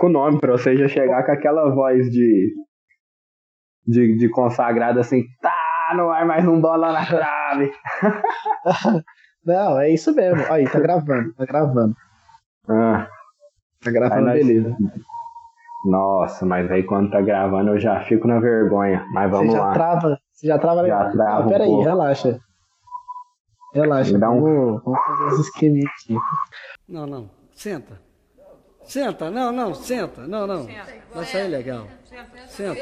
com o nome, pra você já chegar com aquela voz de, de, de consagrado assim, tá, não vai mais um bola na trave. não, é isso mesmo. Aí, tá gravando, tá gravando. Ah. Tá gravando, nós... beleza. Nossa, mas aí quando tá gravando eu já fico na vergonha. Mas vamos você já lá. Trava, você já trava já. Trava ah, pera um aí, relaxa. Relaxa, dá um... vamos, vamos fazer os esqueminhos aqui. Não, não, senta. Senta, não, não, senta, não, não. Vai sair legal. Senta.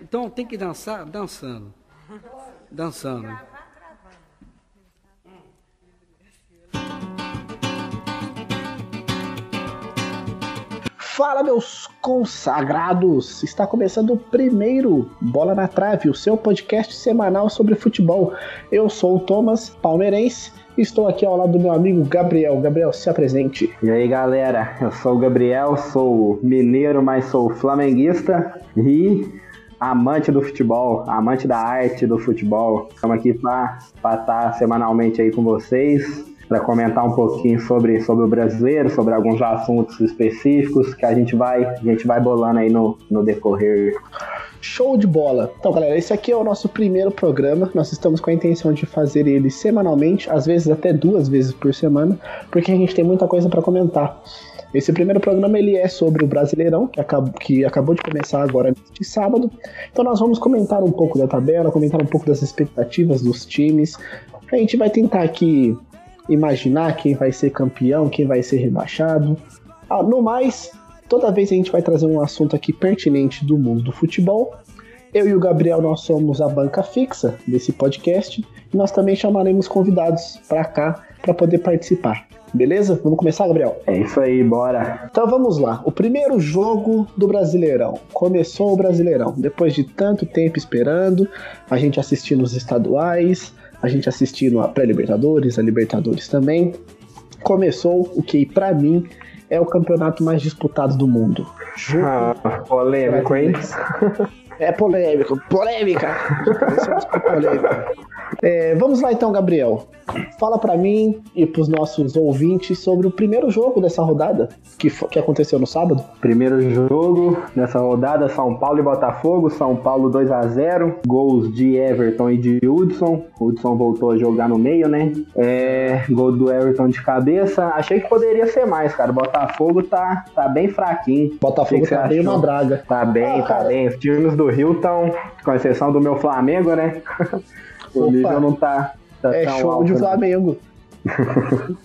Então tem que dançar dançando. Dançando. Fala, meus consagrados! Está começando o primeiro Bola na Trave, o seu podcast semanal sobre futebol. Eu sou o Thomas, palmeirense, estou aqui ao lado do meu amigo Gabriel. Gabriel, se apresente. E aí, galera? Eu sou o Gabriel, sou mineiro, mas sou flamenguista e amante do futebol, amante da arte do futebol. Estamos aqui para estar semanalmente aí com vocês para comentar um pouquinho sobre, sobre o brasileiro, sobre alguns assuntos específicos que a gente vai, a gente vai bolando aí no, no decorrer. Show de bola! Então, galera, esse aqui é o nosso primeiro programa. Nós estamos com a intenção de fazer ele semanalmente, às vezes até duas vezes por semana, porque a gente tem muita coisa para comentar. Esse primeiro programa ele é sobre o Brasileirão, que acabou, que acabou de começar agora de sábado. Então nós vamos comentar um pouco da tabela, comentar um pouco das expectativas dos times. A gente vai tentar aqui imaginar quem vai ser campeão, quem vai ser rebaixado. Ah, no mais, toda vez a gente vai trazer um assunto aqui pertinente do mundo do futebol. Eu e o Gabriel nós somos a banca fixa desse podcast e nós também chamaremos convidados para cá para poder participar. Beleza? Vamos começar, Gabriel? É isso aí, bora. Então vamos lá. O primeiro jogo do Brasileirão. Começou o Brasileirão. Depois de tanto tempo esperando, a gente assistindo os estaduais, a gente assistindo a pré-Libertadores, a Libertadores também. Começou o que, para mim, é o campeonato mais disputado do mundo. Ah, polêmico, hein? É polêmico, polêmica! polêmica. É, vamos lá então, Gabriel. Fala para mim e para os nossos ouvintes sobre o primeiro jogo dessa rodada que, que aconteceu no sábado. Primeiro jogo dessa rodada: São Paulo e Botafogo. São Paulo 2 a 0 Gols de Everton e de Hudson. Hudson voltou a jogar no meio, né? É, gol do Everton de cabeça. Achei que poderia ser mais, cara. Botafogo tá, tá bem fraquinho. Botafogo tá bem uma draga. Tá bem, ah, tá bem. Os times do Rio estão, com exceção do meu Flamengo, né? o nível não tá. tá é show alto, de Flamengo.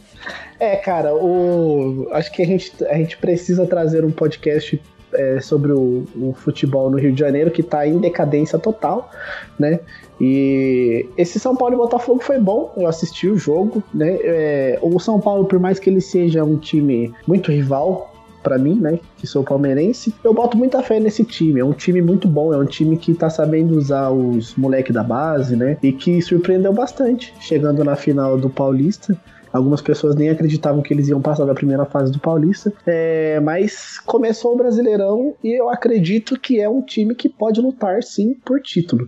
é, cara, o... acho que a gente, a gente precisa trazer um podcast é, sobre o, o, futebol no Rio de Janeiro que tá em decadência total, né? E esse São Paulo e Botafogo foi bom, eu assisti o jogo, né? É, o São Paulo, por mais que ele seja um time muito rival, para mim, né, que sou palmeirense, eu boto muita fé nesse time. É um time muito bom, é um time que tá sabendo usar os moleques da base, né, e que surpreendeu bastante, chegando na final do Paulista. Algumas pessoas nem acreditavam que eles iam passar da primeira fase do Paulista. É, mas começou o Brasileirão e eu acredito que é um time que pode lutar sim por título.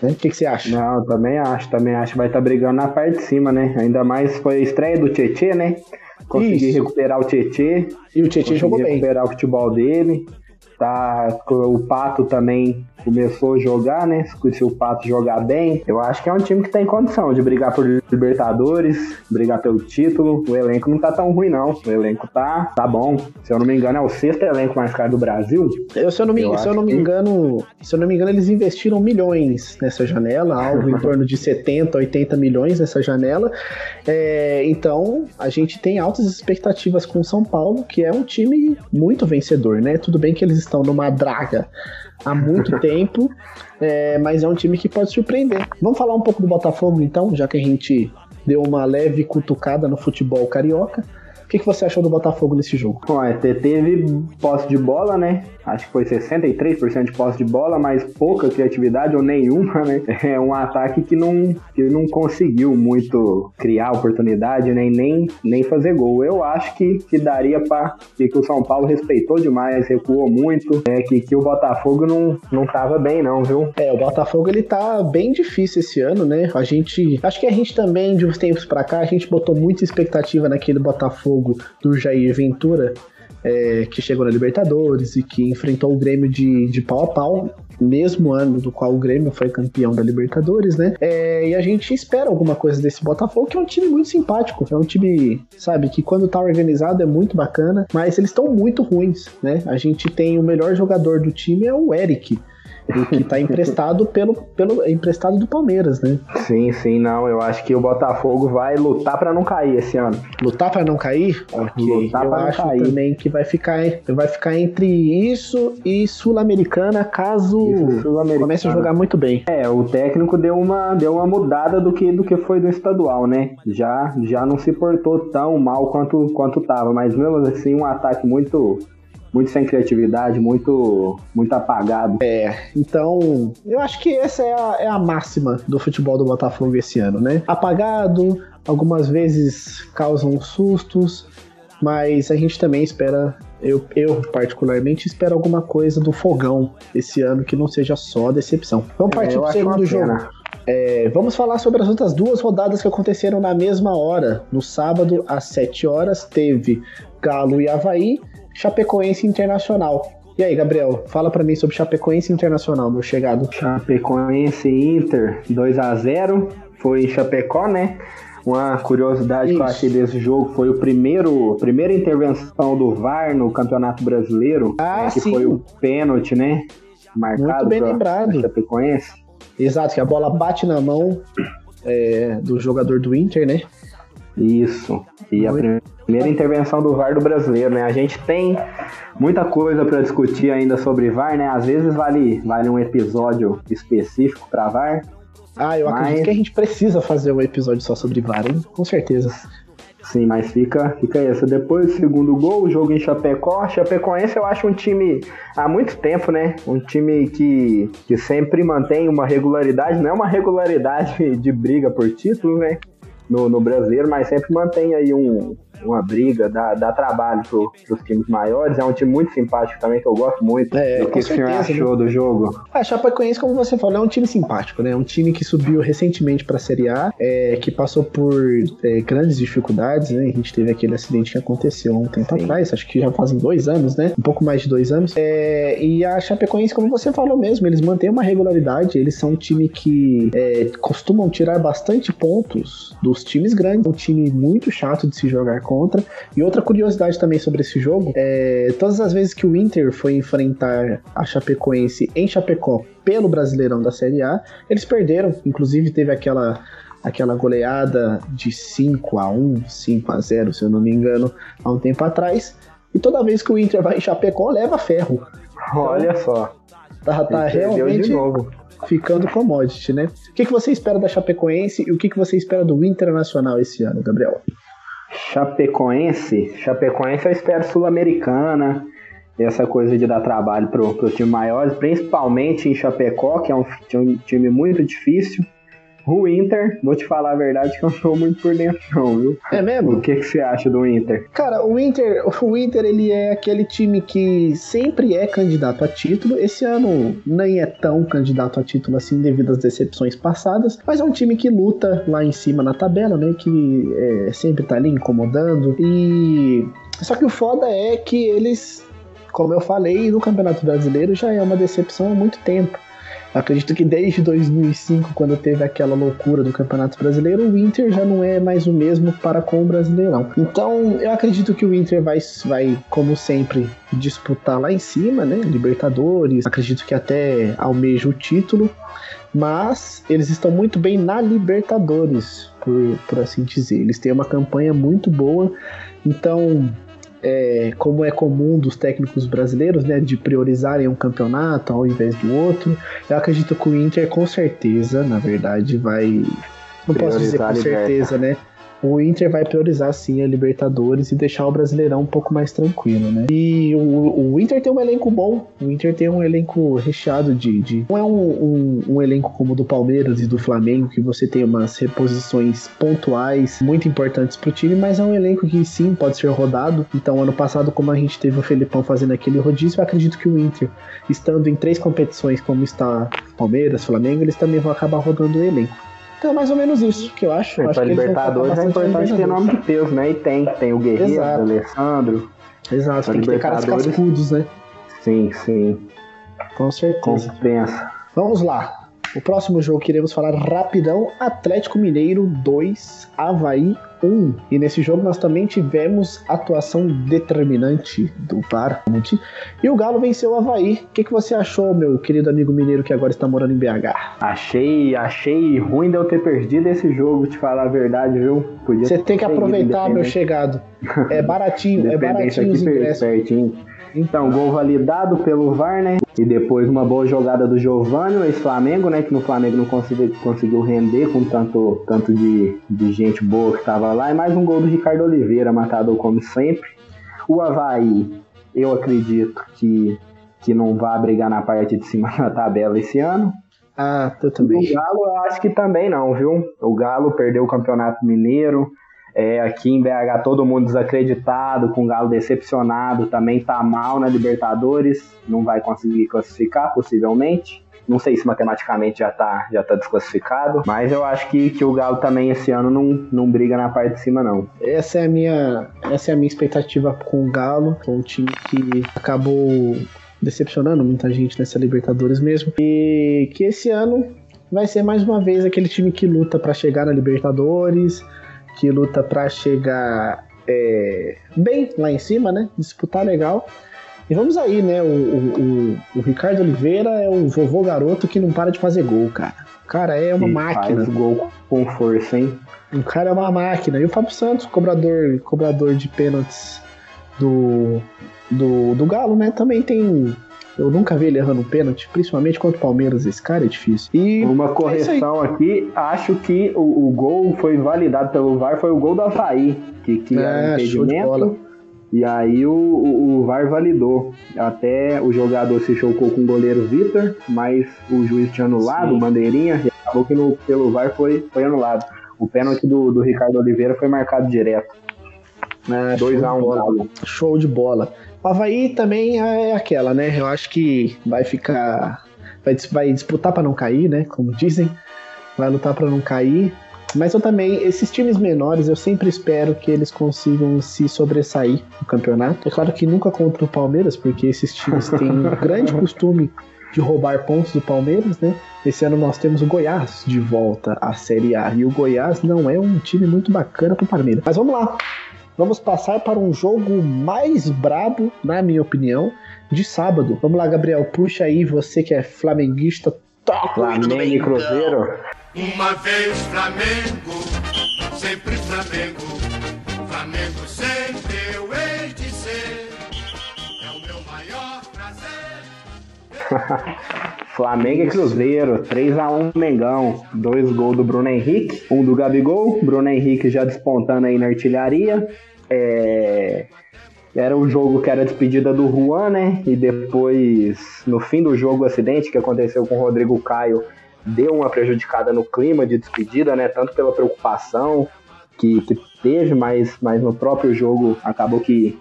Né? O que, que, você acha? Não, também acho, também acho que vai estar tá brigando na parte de cima, né? Ainda mais foi a estreia do Tietê, né? Consegui Isso. recuperar o Tietê. E o Tietê jogou bem. recuperar o futebol dele. Tá, o Pato também começou a jogar, né? Se o Pato jogar bem, eu acho que é um time que tem condição de brigar por Libertadores, brigar pelo título. O elenco não tá tão ruim, não. O elenco tá, tá bom. Se eu não me engano, é o sexto elenco mais caro do Brasil. Eu, se eu não me, eu se eu não me engano, se eu não me engano, eles investiram milhões nessa janela, algo em torno de 70, 80 milhões nessa janela. É, então, a gente tem altas expectativas com o São Paulo, que é um time muito vencedor, né? Tudo bem que eles estão numa draga há muito tempo, é, mas é um time que pode surpreender. Vamos falar um pouco do Botafogo então, já que a gente deu uma leve cutucada no futebol carioca que, que você achou do Botafogo nesse jogo? Bom, é, teve posse de bola, né? Acho que foi 63% de posse de bola, mas pouca criatividade ou nenhuma, né? É um ataque que não, que não conseguiu muito criar oportunidade, né? nem, nem fazer gol. Eu acho que, que daria para que, que o São Paulo respeitou demais, recuou muito, é, que, que o Botafogo não, não tava bem, não, viu? É, o Botafogo ele tá bem difícil esse ano, né? A gente. Acho que a gente também, de uns tempos para cá, a gente botou muita expectativa naquele Botafogo jogo do Jair Ventura, é, que chegou na Libertadores e que enfrentou o Grêmio de, de pau a pau mesmo ano do qual o Grêmio foi campeão da Libertadores, né? É, e a gente espera alguma coisa desse Botafogo, que é um time muito simpático. É um time, sabe, que quando tá organizado é muito bacana, mas eles estão muito ruins, né? A gente tem o melhor jogador do time é o Eric o que está emprestado pelo, pelo emprestado do Palmeiras, né? Sim, sim, não. Eu acho que o Botafogo vai lutar para não cair esse ano. Lutar para não cair? Ok. Lutar eu acho cair. também que vai ficar, vai ficar entre isso e Sul-Americana, caso Sul comece a jogar muito bem. É, o técnico deu uma, deu uma mudada do que, do que foi do estadual, né? Já, já não se portou tão mal quanto, quanto tava, mas mesmo assim um ataque muito muito sem criatividade, muito, muito apagado. É, então eu acho que essa é a, é a máxima do futebol do Botafogo esse ano, né? Apagado, algumas vezes causam sustos, mas a gente também espera, eu, eu particularmente espero alguma coisa do fogão esse ano que não seja só decepção. Vamos é, partir é, pro segundo jogo. É, vamos falar sobre as outras duas rodadas que aconteceram na mesma hora. No sábado, às 7 horas, teve Galo e Havaí Chapecoense Internacional. E aí, Gabriel, fala para mim sobre Chapecoense Internacional, meu chegado. Chapecoense Inter 2 a 0 foi em Chapecó, né? Uma curiosidade Isso. que eu achei desse jogo foi o primeiro, a primeira intervenção do VAR no Campeonato Brasileiro, ah, né, que sim. foi o pênalti, né? Marcado Muito bem lembrado. Chapecoense. Exato, que a bola bate na mão é, do jogador do Inter, né? Isso. E a primeira intervenção do VAR do brasileiro, né? A gente tem muita coisa para discutir ainda sobre VAR, né? Às vezes vale, vale um episódio específico para VAR. Ah, eu mas... acredito que a gente precisa fazer um episódio só sobre VAR, hein? Com certeza. Sim, mas fica, fica essa. Depois do segundo gol, o jogo em Chapecó. Chapecoense eu acho um time há muito tempo, né? Um time que, que sempre mantém uma regularidade, não é uma regularidade de briga por título, né? No, no brasileiro, mas sempre mantém aí um, uma briga, dá, dá trabalho pro, pros times maiores. É um time muito simpático também, que eu gosto muito. É, o que o senhor achou né? do jogo? A Chapecoense, como você falou, é um time simpático, né? É um time que subiu recentemente pra Série A, é, que passou por é, grandes dificuldades, né? A gente teve aquele acidente que aconteceu um tempo Sim. atrás, acho que já fazem dois anos, né? Um pouco mais de dois anos. É, e a Chapecoense, como você falou mesmo, eles mantêm uma regularidade, eles são um time que é, costumam tirar bastante pontos dos times grandes, um time muito chato de se jogar com E outra curiosidade também sobre esse jogo é todas as vezes que o Inter foi enfrentar a Chapecoense em Chapecó pelo Brasileirão da Série A, eles perderam. Inclusive teve aquela aquela goleada de 5 a 1, 5 a 0, se eu não me engano, há um tempo atrás. E toda vez que o Inter vai em Chapecó, leva ferro. Olha só. Tá, tá realmente ficando commodity, né? O que, que você espera da Chapecoense e o que, que você espera do Internacional esse ano, Gabriel? Chapecoense, Chapecoense eu espero Sul-Americana, essa coisa de dar trabalho pro, pro time maior, principalmente em Chapecó, que é um time muito difícil. O Inter, vou te falar a verdade que eu não sou muito por dentro não, viu? É mesmo? O que, que você acha do Inter? Cara, o Inter, o Inter ele é aquele time que sempre é candidato a título. Esse ano nem é tão candidato a título assim devido às decepções passadas, mas é um time que luta lá em cima na tabela, né? Que é, sempre tá ali incomodando. E só que o foda é que eles, como eu falei, no Campeonato Brasileiro já é uma decepção há muito tempo. Acredito que desde 2005, quando teve aquela loucura do Campeonato Brasileiro, o Inter já não é mais o mesmo para com o Brasileirão. Então, eu acredito que o Inter vai, vai como sempre, disputar lá em cima, né? Libertadores, acredito que até almeja o título, mas eles estão muito bem na Libertadores, por, por assim dizer. Eles têm uma campanha muito boa, então é, como é comum dos técnicos brasileiros, né, de priorizarem um campeonato ao invés do outro. Eu acredito que o Inter, com certeza, na verdade, vai. Não posso dizer com certeza, né? O Inter vai priorizar sim a Libertadores e deixar o Brasileirão um pouco mais tranquilo, né? E o, o Inter tem um elenco bom, o Inter tem um elenco recheado de. de não é um, um, um, elenco como o do Palmeiras e do Flamengo, que você tem umas reposições pontuais muito importantes pro time, mas é um elenco que sim pode ser rodado. Então, ano passado, como a gente teve o Felipão fazendo aquele rodízio, eu acredito que o Inter, estando em três competições como está Palmeiras, Flamengo, eles também vão acabar rodando o elenco. Então é mais ou menos isso que eu acho. Acho pra Libertadores é importante ter nome de peso, né? E tem. Tem o Guerreiro, o Alessandro. Exato, tem que ter caras cascudos, né? Sim, sim. Com certeza. Compensa. Vamos lá. O próximo jogo que iremos falar rapidão: Atlético Mineiro 2, Havaí 1. E nesse jogo nós também tivemos atuação determinante do Parmonte. E o Galo venceu o Havaí. O que, que você achou, meu querido amigo mineiro que agora está morando em BH? Achei, achei ruim de eu ter perdido esse jogo, te falar a verdade, viu? Podia você tem que aproveitar, meu chegado. É baratinho, é baratinho os ingressos. Pertinho. Então, gol validado pelo VAR, né? E depois uma boa jogada do Giovanni, ex-Flamengo, né? Que no Flamengo não conseguiu, conseguiu render com tanto, tanto de, de gente boa que estava lá. E mais um gol do Ricardo Oliveira, matador como sempre. O Havaí, eu acredito que, que não vai brigar na parte de cima da tabela esse ano. Ah, eu também. o Galo, eu acho que também não, viu? O Galo perdeu o Campeonato Mineiro, é, aqui em BH todo mundo desacreditado, com o Galo decepcionado, também tá mal na Libertadores, não vai conseguir classificar, possivelmente. Não sei se matematicamente já tá, já tá desclassificado, mas eu acho que, que o Galo também esse ano não, não briga na parte de cima, não. Essa é a minha, essa é a minha expectativa com o Galo, com um time que acabou decepcionando muita gente nessa Libertadores mesmo. E que esse ano vai ser mais uma vez aquele time que luta para chegar na Libertadores, que luta para chegar é, bem lá em cima, né? Disputar legal. E vamos aí, né? O, o, o, Ricardo Oliveira é o vovô garoto que não para de fazer gol, cara. O cara é uma máquina. Faz gol com força, hein? O cara é uma máquina. E o Fábio Santos, cobrador, cobrador de pênaltis do, do, do Galo, né? Também tem eu nunca vi ele errando um pênalti, principalmente contra o Palmeiras. Esse cara é difícil. E uma é correção é aqui, acho que o, o, gol foi validado pelo VAR, foi o gol do Havaí, que, que é, era um impedimento. E aí o, o, o, VAR validou. Até o jogador se chocou com o goleiro Vitor, mas o juiz tinha anulado, Sim. bandeirinha, e acabou que no, pelo VAR foi, foi anulado. O pênalti do, do Ricardo Oliveira foi marcado direto. 2x1 um, Show de bola. O Havaí também é aquela, né? Eu acho que vai ficar. Vai, vai disputar para não cair, né? Como dizem. Vai lutar para não cair. Mas eu também, esses times menores, eu sempre espero que eles consigam se sobressair no campeonato. É claro que nunca contra o Palmeiras, porque esses times têm um grande costume de roubar pontos do Palmeiras, né? Esse ano nós temos o Goiás de volta à Série A. E o Goiás não é um time muito bacana para o Palmeiras. Mas vamos lá vamos passar para um jogo mais brabo, na minha opinião, de sábado. Vamos lá, Gabriel, puxa aí, você que é flamenguista, toca Flamengo e Cruzeiro. Uma vez Flamengo, sempre Flamengo, Flamengo sempre eu hei de ser, é o meu maior prazer. Flamengo e Cruzeiro, 3x1 Mengão. Dois gols do Bruno Henrique, um do Gabigol. Bruno Henrique já despontando aí na artilharia. É... Era o jogo que era despedida do Juan, né? E depois, no fim do jogo, o acidente que aconteceu com o Rodrigo Caio deu uma prejudicada no clima de despedida, né? Tanto pela preocupação que, que teve, mas, mas no próprio jogo acabou que,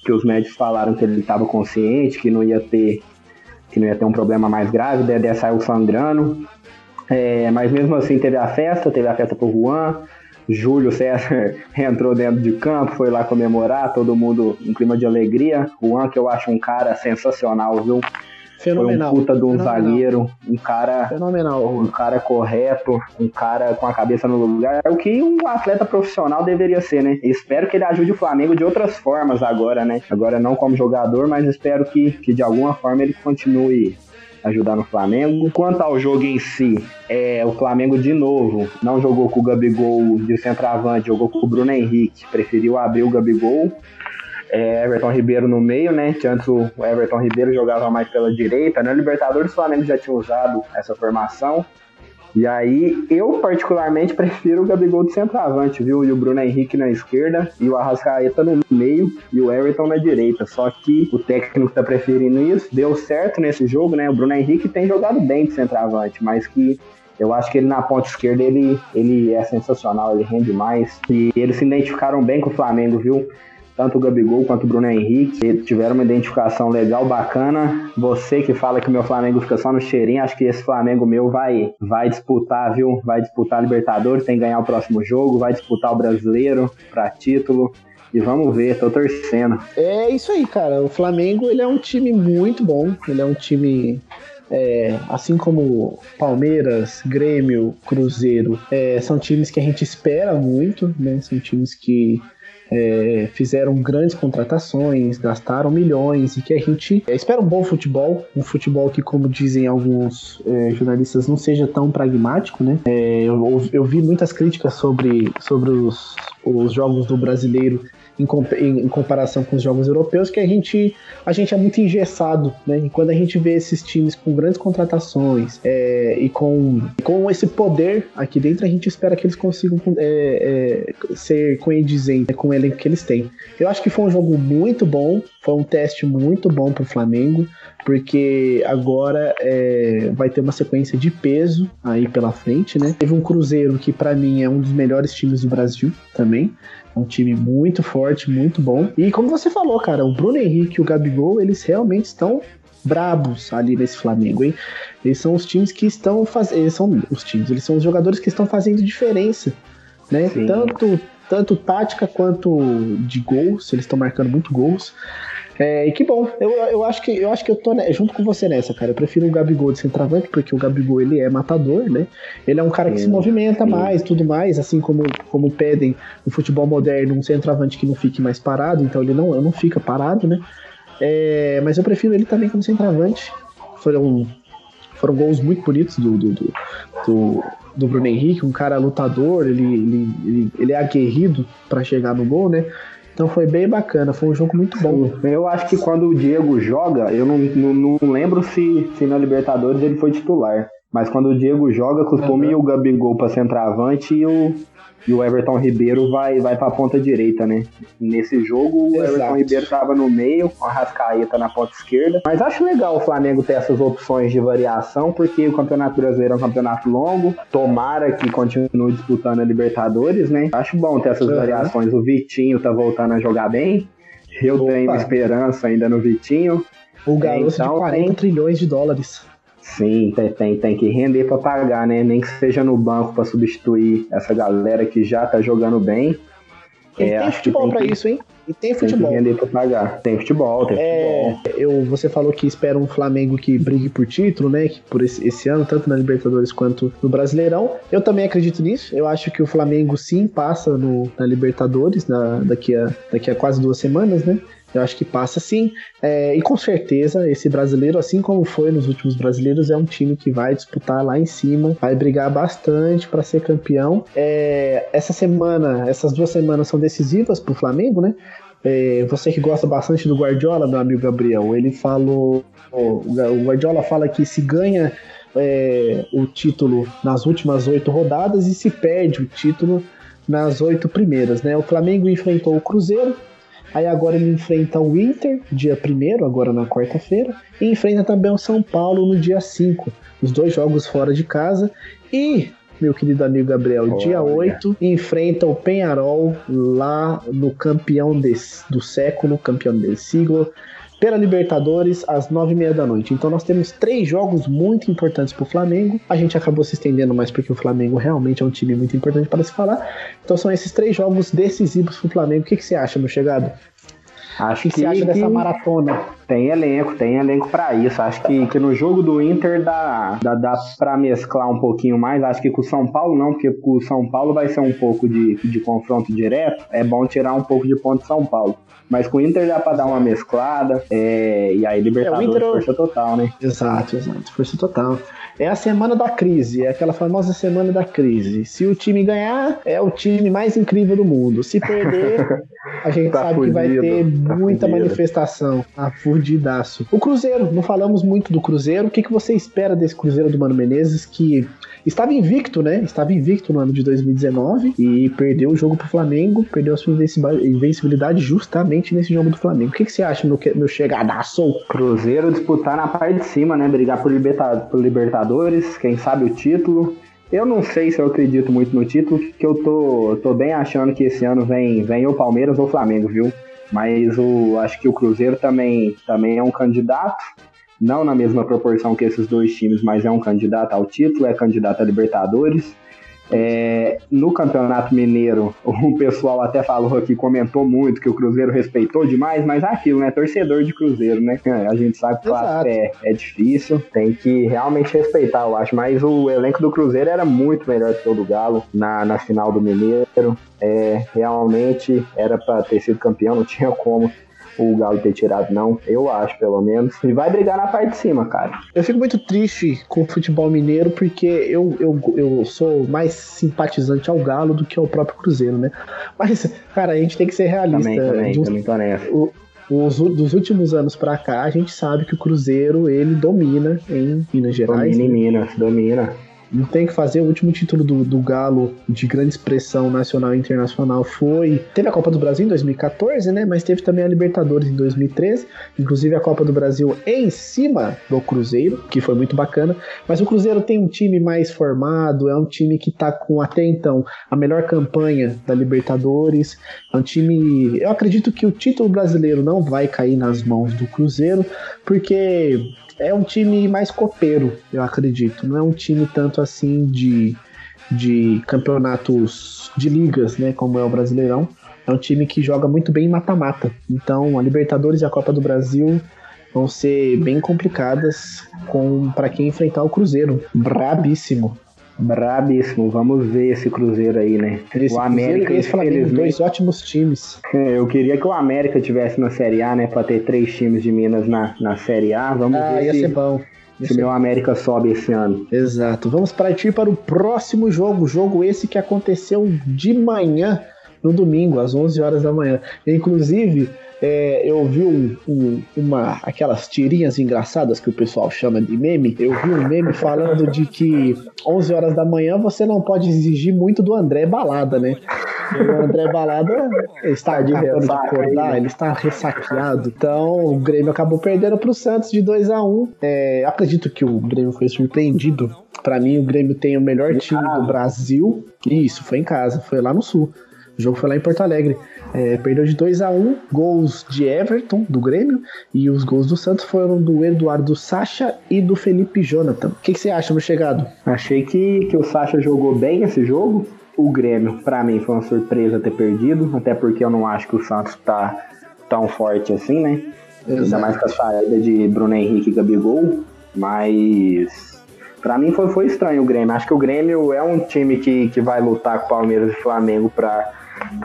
que os médicos falaram que ele estava consciente, que não ia ter que não ia ter um problema mais grave, Dedé saiu sangrando. É, mas mesmo assim teve a festa, teve a festa pro Juan. Júlio César entrou dentro de campo, foi lá comemorar, todo mundo em clima de alegria. Juan, que eu acho um cara sensacional, viu? Fenomenal. Foi um puta de um Fenomenal. zagueiro, um cara. Fenomenal. Um cara correto, um cara com a cabeça no lugar. É o que um atleta profissional deveria ser, né? Espero que ele ajude o Flamengo de outras formas agora, né? Agora não como jogador, mas espero que, que de alguma forma ele continue ajudar no Flamengo. Quanto ao jogo em si, é, o Flamengo de novo não jogou com o Gabigol de centroavante, jogou com o Bruno Henrique, preferiu abrir o Gabigol é, Everton Ribeiro no meio, né? Que antes o Everton Ribeiro jogava mais pela direita. Na né? Libertadores, o Flamengo já tinha usado essa formação. E aí, eu particularmente prefiro o Gabigol de centroavante, viu? E o Bruno Henrique na esquerda, e o Arrascaeta no meio, e o Everton na direita. Só que o técnico tá preferindo isso. Deu certo nesse jogo, né? O Bruno Henrique tem jogado bem de centroavante, mas que eu acho que ele na ponta esquerda ele, ele é sensacional, ele rende mais. E eles se identificaram bem com o Flamengo, viu? Tanto o Gabigol quanto o Bruno Henrique tiveram uma identificação legal, bacana. Você que fala que o meu Flamengo fica só no cheirinho, acho que esse Flamengo meu vai, vai disputar, viu? Vai disputar a Libertadores, tem que ganhar o próximo jogo, vai disputar o Brasileiro para título. E vamos ver, tô torcendo. É isso aí, cara. O Flamengo ele é um time muito bom. Ele é um time é, assim como Palmeiras, Grêmio, Cruzeiro, é, são times que a gente espera muito, né? São times que é, fizeram grandes contratações, gastaram milhões e que a gente é, espera um bom futebol, um futebol que, como dizem alguns é, jornalistas, não seja tão pragmático, né? É, eu, eu, vi muitas críticas sobre, sobre os, os jogos do brasileiro em, em, comparação com os jogos europeus, que a gente, a gente é muito engessado, né? E quando a gente vê esses times com grandes contratações é, e com, com esse poder aqui dentro, a gente espera que eles consigam é, é, ser condizentes com o elenco que eles têm. Eu acho que foi um jogo muito bom, foi um teste muito bom para o Flamengo, porque agora é, vai ter uma sequência de peso aí pela frente, né? Teve um Cruzeiro que para mim é um dos melhores times do Brasil também. É um time muito forte, muito bom. E como você falou, cara, o Bruno Henrique e o Gabigol, eles realmente estão brabos ali nesse Flamengo, hein? Eles são os times que estão fazendo. Eles são os times, eles são os jogadores que estão fazendo diferença. Né? Tanto, tanto tática quanto de gols, eles estão marcando muito gols. É, e que bom, eu, eu, acho que, eu acho que eu tô junto com você nessa, cara. Eu prefiro o Gabigol de centroavante, porque o Gabigol ele é matador, né? Ele é um cara que se movimenta mais, tudo mais, assim como, como pedem no futebol moderno, um centroavante que não fique mais parado, então ele não, não fica parado, né? É, mas eu prefiro ele também como centroavante. Foram, foram gols muito bonitos do, do, do, do, do Bruno Henrique, um cara lutador, ele, ele, ele, ele é aguerrido para chegar no gol, né? Então foi bem bacana, foi um jogo muito bom. Eu acho que quando o Diego joga, eu não, não, não lembro se, se na Libertadores ele foi titular. Mas quando o Diego joga, costuma uhum. ir o Gabigol para centroavante e o, e o Everton Ribeiro vai, vai para a ponta direita, né? Nesse jogo, o Exato. Everton Ribeiro estava no meio, com a Rascaeta na ponta esquerda. Mas acho legal o Flamengo ter essas opções de variação, porque o Campeonato Brasileiro é um campeonato longo. Tomara que continue disputando a Libertadores, né? Acho bom ter essas uhum. variações. O Vitinho tá voltando a jogar bem. Eu Opa. tenho esperança ainda no Vitinho. O garoto então, de 40 tem... trilhões de dólares. Sim, tem, tem, tem que render para pagar, né? Nem que seja no banco para substituir essa galera que já tá jogando bem. E é, tem futebol para isso, hein? E tem futebol. Tem que render pra pagar. Tem futebol, tem é, futebol. Eu, você falou que espera um Flamengo que brigue por título, né? Que por esse, esse ano, tanto na Libertadores quanto no Brasileirão. Eu também acredito nisso. Eu acho que o Flamengo sim passa no, na Libertadores na, daqui, a, daqui a quase duas semanas, né? Eu acho que passa sim. É, e com certeza, esse brasileiro, assim como foi nos últimos brasileiros, é um time que vai disputar lá em cima, vai brigar bastante para ser campeão. É, essa semana, essas duas semanas são decisivas para o Flamengo, né? É, você que gosta bastante do Guardiola, meu amigo Gabriel, ele falou. O Guardiola fala que se ganha é, o título nas últimas oito rodadas e se perde o título nas oito primeiras, né? O Flamengo enfrentou o Cruzeiro, Aí agora ele enfrenta o Inter, dia 1 agora na quarta-feira, e enfrenta também o São Paulo no dia 5. Os dois jogos fora de casa. E, meu querido amigo Gabriel, Olha. dia 8, enfrenta o Penharol lá no campeão desse, do século, campeão desse siglo, pela Libertadores às nove e meia da noite. Então nós temos três jogos muito importantes para o Flamengo. A gente acabou se estendendo mais porque o Flamengo realmente é um time muito importante para se falar. Então são esses três jogos decisivos para o Flamengo. O que, que você acha, meu chegado? Acho que, que você acha dessa maratona? Tem elenco, tem elenco para isso. Acho que, que no jogo do Inter dá, dá, dá para mesclar um pouquinho mais. Acho que com o São Paulo não, porque com o São Paulo vai ser um pouco de, de confronto direto. É bom tirar um pouco de ponto de São Paulo. Mas com o Inter dá pra dar uma mesclada. É, e aí, Libertadores, é, Inter... força total, né? Exato, exato. Força total. É a semana da crise, é aquela famosa semana da crise. Se o time ganhar, é o time mais incrível do mundo. Se perder, a gente tá sabe fudido, que vai ter tá muita fudido. manifestação. Tá fudidaço. O Cruzeiro, não falamos muito do Cruzeiro. O que, que você espera desse Cruzeiro do Mano Menezes que estava invicto, né? Estava invicto no ano de 2019 e perdeu o jogo pro Flamengo, perdeu a sua invencibilidade justamente nesse jogo do Flamengo. O que, que você acha, meu, meu chegadaço? Cruzeiro disputar na parte de cima, né? Brigar por, por Libertadores, quem sabe o título. Eu não sei se eu acredito muito no título, que eu tô, tô bem achando que esse ano vem, vem ou Palmeiras ou Flamengo, viu? Mas o, acho que o Cruzeiro também, também é um candidato não na mesma proporção que esses dois times, mas é um candidato ao título, é candidato a Libertadores. É, no Campeonato Mineiro, o pessoal até falou aqui, comentou muito que o Cruzeiro respeitou demais, mas é aquilo, né? Torcedor de Cruzeiro, né? A gente sabe que é, é difícil, tem que realmente respeitar, eu acho. Mas o elenco do Cruzeiro era muito melhor que o do Galo na, na final do Mineiro. É, realmente era para ter sido campeão, não tinha como o Galo ter tirado, não. Eu acho, pelo menos. E vai brigar na parte de cima, cara. Eu fico muito triste com o futebol mineiro porque eu, eu, eu sou mais simpatizante ao Galo do que ao próprio Cruzeiro, né? Mas, cara, a gente tem que ser realista. Também, também, Just, também tô nessa. O, os, dos últimos anos para cá, a gente sabe que o Cruzeiro ele domina em Minas Gerais. Domina em? Minas, domina não tem que fazer. O último título do, do Galo de grande expressão nacional e internacional foi. Teve a Copa do Brasil em 2014, né? Mas teve também a Libertadores em 2013. Inclusive a Copa do Brasil em cima do Cruzeiro, que foi muito bacana. Mas o Cruzeiro tem um time mais formado, é um time que tá com até então a melhor campanha da Libertadores. É um time. Eu acredito que o título brasileiro não vai cair nas mãos do Cruzeiro, porque é um time mais copeiro, eu acredito. Não é um time tanto assim de, de campeonatos de ligas, né? Como é o Brasileirão. É um time que joga muito bem em mata-mata. Então, a Libertadores e a Copa do Brasil vão ser bem complicadas com para quem enfrentar o Cruzeiro. Brabíssimo. Brabíssimo, vamos ver esse Cruzeiro aí, né? Esse o América, esse dois ótimos times. É, eu queria que o América tivesse na Série A, né? Pra ter três times de Minas na, na Série A. Vamos ah, ver ia se, ser bom. se meu América sobe esse ano. Exato. Vamos partir para o próximo jogo. Jogo esse que aconteceu de manhã, no domingo, às 11 horas da manhã. Inclusive, é, eu vi um, um, uma, aquelas tirinhas engraçadas que o pessoal chama de meme. Eu vi um meme falando de que 11 horas da manhã você não pode exigir muito do André Balada, né? O André Balada está de de acordar, ele está ressaqueado. Então o Grêmio acabou perdendo para o Santos de 2 a 1 é, Acredito que o Grêmio foi surpreendido. Para mim, o Grêmio tem o melhor time do Brasil. Isso, foi em casa, foi lá no Sul. O jogo foi lá em Porto Alegre. É, perdeu de 2 a 1 um, gols de Everton, do Grêmio, e os gols do Santos foram do Eduardo Sacha e do Felipe Jonathan. O que, que você acha, meu chegado? Achei que, que o Sacha jogou bem esse jogo. O Grêmio, para mim, foi uma surpresa ter perdido, até porque eu não acho que o Santos tá tão forte assim, né? Exato. Ainda mais com a saída de Bruno Henrique e Gabigol, mas para mim foi, foi estranho o Grêmio. Acho que o Grêmio é um time que, que vai lutar com o Palmeiras e Flamengo para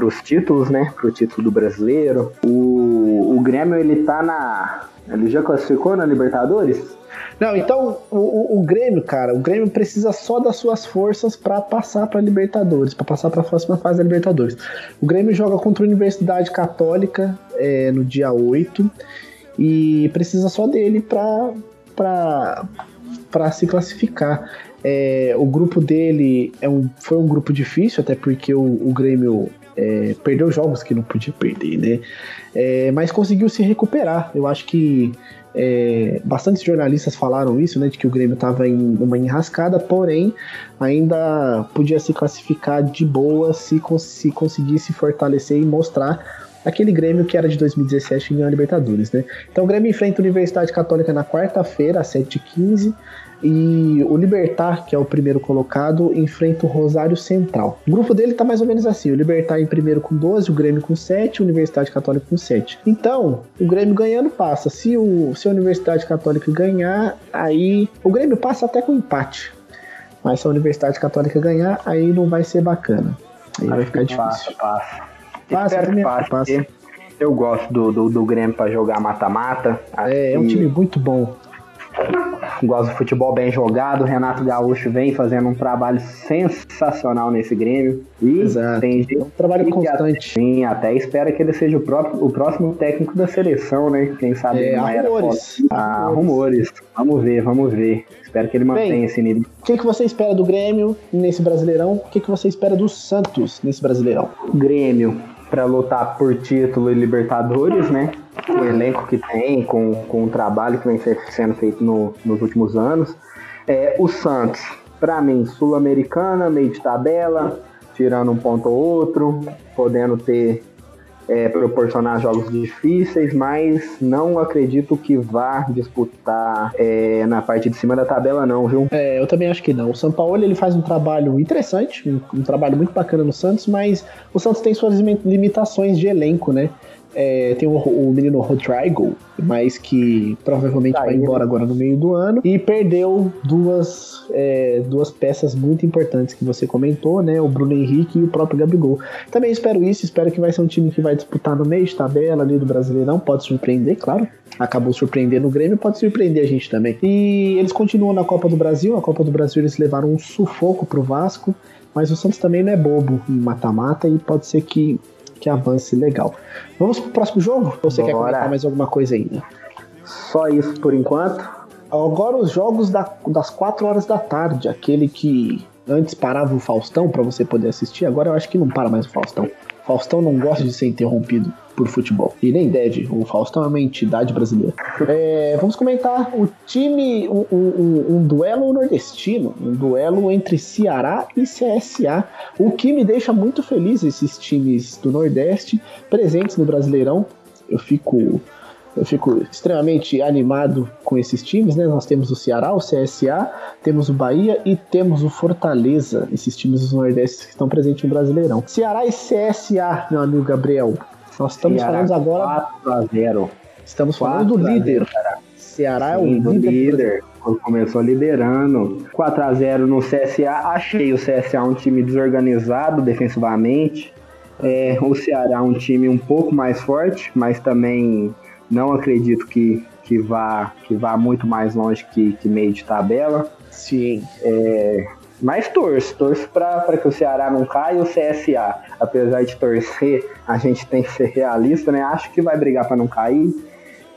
os títulos, né? Pro título do brasileiro. O, o Grêmio, ele tá na. Ele já classificou na Libertadores? Não, então o, o, Grêmio, cara, o Grêmio precisa só das suas forças para passar para Libertadores, para passar para a próxima fase da Libertadores. O Grêmio joga contra a Universidade Católica é, no dia 8 e precisa só dele para se classificar. É, o grupo dele é um, foi um grupo difícil, até porque o, o Grêmio é, perdeu jogos que não podia perder, né? É, mas conseguiu se recuperar. Eu acho que é, bastantes jornalistas falaram isso, né? De que o Grêmio estava em uma enrascada, porém ainda podia se classificar de boa se, se conseguisse fortalecer e mostrar aquele Grêmio que era de 2017 e ganhou a Libertadores, né? Então o Grêmio enfrenta a Universidade Católica na quarta-feira, às 7h15. E o Libertar, que é o primeiro colocado, enfrenta o Rosário Central. O grupo dele tá mais ou menos assim: o Libertar em primeiro com 12, o Grêmio com 7, a Universidade Católica com 7. Então, o Grêmio ganhando passa. Se, o, se a Universidade Católica ganhar, aí o Grêmio passa até com empate. Mas se a Universidade Católica ganhar, aí não vai ser bacana. Aí vai ficar difícil. Passa, passa. Passa, passe, passa. Eu gosto do, do, do Grêmio para jogar mata-mata. É, é um time muito bom. Gosto do futebol bem jogado. Renato Gaúcho vem fazendo um trabalho sensacional nesse Grêmio. E Exato. tem gente. É um trabalho constante. Sim, até espera que ele seja o, próprio, o próximo técnico da seleção, né? Quem sabe é, há rumores. Ah, rumores. Vamos ver, vamos ver. Espero que ele mantenha bem, esse nível. O que, que você espera do Grêmio nesse Brasileirão? O que, que você espera do Santos nesse Brasileirão? Grêmio para lutar por título e Libertadores, né? O elenco que tem, com, com o trabalho que vem sendo feito no, nos últimos anos. É, o Santos, para mim, Sul-Americana, meio de tabela, tirando um ponto ou outro, podendo ter é, proporcionar jogos difíceis, mas não acredito que vá disputar é, na parte de cima da tabela, não, viu? É, eu também acho que não. O São Paulo ele faz um trabalho interessante, um, um trabalho muito bacana no Santos, mas o Santos tem suas limitações de elenco, né? É, tem o, o, menino Rodrigo, mas que provavelmente tá vai embora agora no meio do ano. E perdeu duas, é, duas peças muito importantes que você comentou, né? O Bruno Henrique e o próprio Gabigol. Também espero isso, espero que vai ser um time que vai disputar no meio de tabela ali do Brasileirão. Pode surpreender, claro. Acabou surpreendendo o Grêmio, pode surpreender a gente também. E eles continuam na Copa do Brasil. A Copa do Brasil eles levaram um sufoco pro Vasco. Mas o Santos também não é bobo em mata-mata e pode ser que que avance legal. Vamos pro próximo jogo? Ou você Bora. quer comentar mais alguma coisa ainda? Só isso por enquanto. Agora os jogos da, das 4 horas da tarde, aquele que antes parava o Faustão para você poder assistir, agora eu acho que não para mais o Faustão. Faustão não gosta de ser interrompido por futebol. E nem deve. O Faustão é uma entidade brasileira. É, vamos comentar o time, um, um, um, duelo nordestino, um duelo entre Ceará e CSA. O que me deixa muito feliz esses times do Nordeste presentes no Brasileirão. Eu fico eu fico extremamente animado com esses times, né? Nós temos o Ceará, o CSA, temos o Bahia e temos o Fortaleza, esses times do Nordeste que estão presentes no Brasileirão. Ceará e CSA, meu amigo Gabriel. Nós estamos Ceará falando agora. 4 a 0 Estamos falando do líder. 0, Ceará é o líder. líder. Começou liderando. 4 a 0 no CSA. Achei o CSA um time desorganizado defensivamente. É, o Ceará é um time um pouco mais forte, mas também não acredito que, que, vá, que vá muito mais longe que, que meio de tabela. Sim. É, mas torço, torço para que o Ceará não caia e o CSA, apesar de torcer, a gente tem que ser realista, né? Acho que vai brigar para não cair.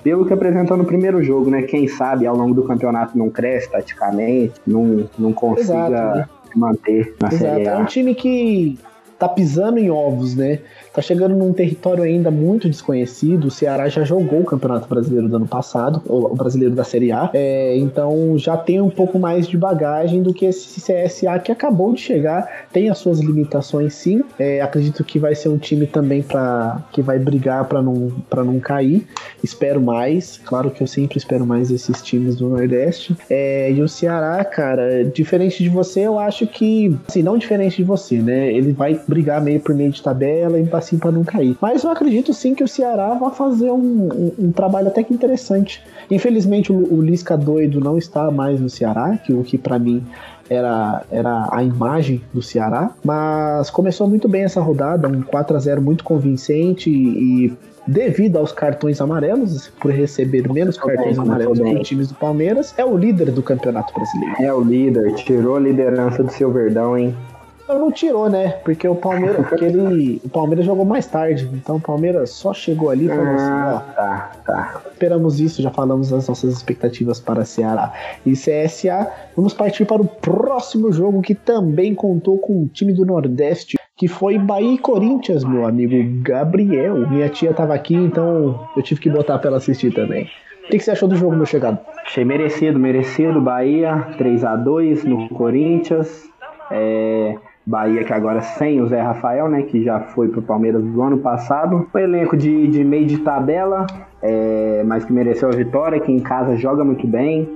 Pelo que apresentou no primeiro jogo, né? Quem sabe ao longo do campeonato não cresce taticamente, não, não consiga Exato, né? manter na Exato. Série A. É um time que tá pisando em ovos, né? Tá chegando num território ainda muito desconhecido. O Ceará já jogou o Campeonato Brasileiro do ano passado, o brasileiro da Série A. É, então já tem um pouco mais de bagagem do que esse CSA que acabou de chegar. Tem as suas limitações, sim. É, acredito que vai ser um time também para que vai brigar para não, pra não cair. Espero mais. Claro que eu sempre espero mais esses times do Nordeste. É, e o Ceará, cara, diferente de você, eu acho que. Assim, não diferente de você, né? Ele vai brigar meio por meio de tabela e assim para não cair. Mas eu acredito sim que o Ceará vai fazer um, um, um trabalho até que interessante. Infelizmente o, o Lisca doido não está mais no Ceará, que o que para mim era, era a imagem do Ceará, mas começou muito bem essa rodada, um 4 a 0 muito convincente e, e devido aos cartões amarelos, por receber menos cartões amarelos que os times do Palmeiras, é o líder do Campeonato Brasileiro. É o líder, tirou a liderança do seu Verdão, hein? Não tirou, né? Porque o Palmeiras, porque ele, o Palmeiras jogou mais tarde, então o Palmeiras só chegou ali e falou assim, ah, assim, ó, tá, tá. Esperamos isso, já falamos as nossas expectativas para Ceará e CSA. Vamos partir para o próximo jogo que também contou com o time do Nordeste, que foi Bahia e Corinthians, meu amigo Gabriel. Minha tia tava aqui, então eu tive que botar para ela assistir também. O que, que você achou do jogo, meu chegado? Achei merecido, merecido. Bahia 3 a 2 no Corinthians. É, Bahia que agora sem o Zé Rafael, né, que já foi pro Palmeiras do ano passado. O elenco de, de meio de tabela, é, mas que mereceu a vitória, que em casa joga muito bem,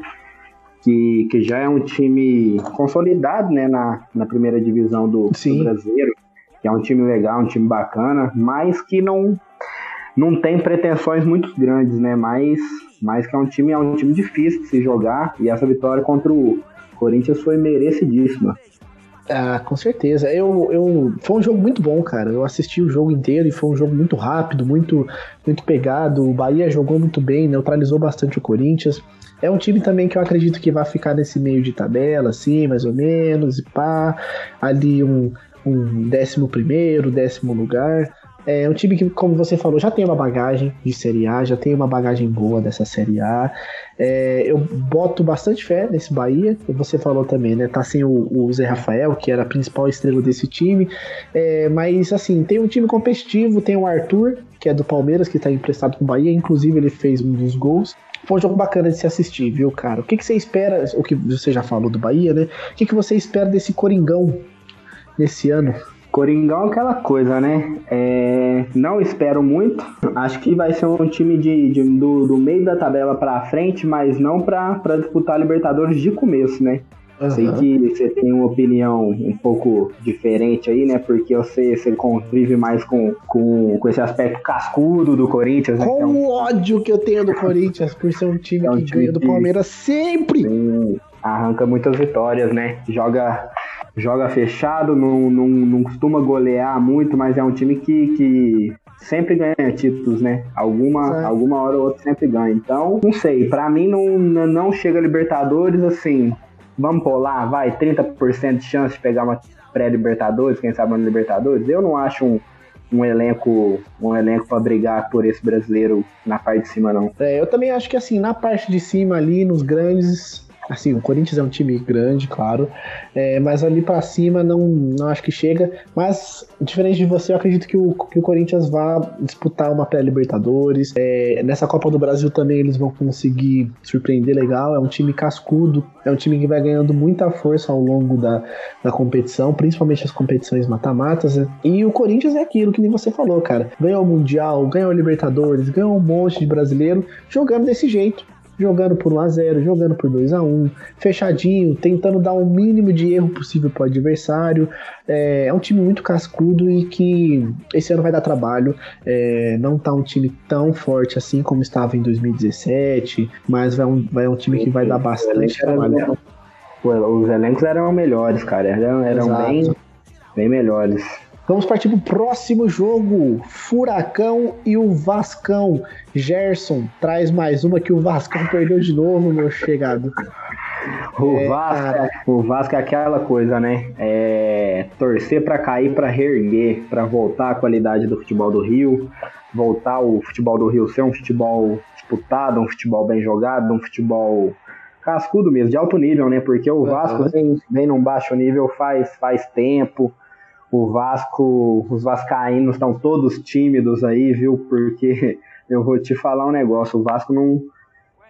que, que já é um time consolidado, né, na, na primeira divisão do, do brasileiro, que é um time legal, um time bacana, mas que não não tem pretensões muito grandes, né, mas, mas que é um time é um time difícil de se jogar e essa vitória contra o Corinthians foi merecidíssima. Ah, com certeza. Eu, eu, foi um jogo muito bom, cara. Eu assisti o jogo inteiro e foi um jogo muito rápido, muito, muito pegado. O Bahia jogou muito bem, neutralizou bastante o Corinthians. É um time também que eu acredito que vai ficar nesse meio de tabela, assim, mais ou menos, e pá. Ali um, um décimo primeiro, décimo lugar. É um time que, como você falou, já tem uma bagagem de Série A, já tem uma bagagem boa dessa Série A. É, eu boto bastante fé nesse Bahia. Você falou também, né? Tá sem o, o Zé Rafael, que era a principal estrela desse time. É, mas, assim, tem um time competitivo, tem o Arthur, que é do Palmeiras, que tá emprestado com o Bahia. Inclusive, ele fez um dos gols. Foi um jogo bacana de se assistir, viu, cara? O que, que você espera? O que você já falou do Bahia, né? O que, que você espera desse Coringão nesse ano? Coringão é aquela coisa, né? É, não espero muito. Acho que vai ser um time de, de do, do, meio da tabela pra frente, mas não pra, pra disputar a Libertadores de começo, né? Uhum. Sei que você tem uma opinião um pouco diferente aí, né? Porque você, você convive mais com, com, com esse aspecto cascudo do Corinthians. Né? Com então, o ódio que eu tenho do Corinthians por ser um time é um que time ganha do Palmeiras sempre. Sim, arranca muitas vitórias, né? Joga joga fechado, não, não, não costuma golear muito, mas é um time que, que sempre ganha títulos, né? Alguma, alguma hora ou outra sempre ganha. Então, não sei, para mim não, não chega Libertadores assim. Vamos pular, vai, 30% de chance de pegar uma pré-Libertadores, quem sabe uma Libertadores. Eu não acho um, um elenco um elenco para brigar por esse brasileiro na parte de cima não. É, eu também acho que assim, na parte de cima ali, nos grandes, Assim, o Corinthians é um time grande, claro, é, mas ali para cima não, não acho que chega. Mas, diferente de você, eu acredito que o, que o Corinthians vá disputar uma pré-Libertadores. É, nessa Copa do Brasil também eles vão conseguir surpreender legal. É um time cascudo, é um time que vai ganhando muita força ao longo da, da competição, principalmente as competições mata-matas. E o Corinthians é aquilo que nem você falou, cara. Ganhou o Mundial, ganhou o Libertadores, ganhou um monte de brasileiro jogando desse jeito jogando por 1x0, jogando por 2x1, fechadinho, tentando dar o mínimo de erro possível para o adversário. É, é, um time muito cascudo e que esse ano vai dar trabalho. É, não tá um time tão forte assim como estava em 2017, mas vai um, vai um time que vai dar bastante trabalho. Os elencos eram melhores, cara. Eram, eram bem, bem melhores. Vamos partir para o próximo jogo: Furacão e o Vascão. Gerson, traz mais uma que o Vascão perdeu de novo, meu chegado. O, é, Vasco, o Vasco é aquela coisa, né? É, torcer para cair, para reerguer, para voltar a qualidade do futebol do Rio, voltar o futebol do Rio ser um futebol disputado, um futebol bem jogado, um futebol cascudo mesmo, de alto nível, né? Porque o Vasco vem, vem num baixo nível faz, faz tempo o Vasco, os vascaínos estão todos tímidos aí, viu? Porque eu vou te falar um negócio, o Vasco não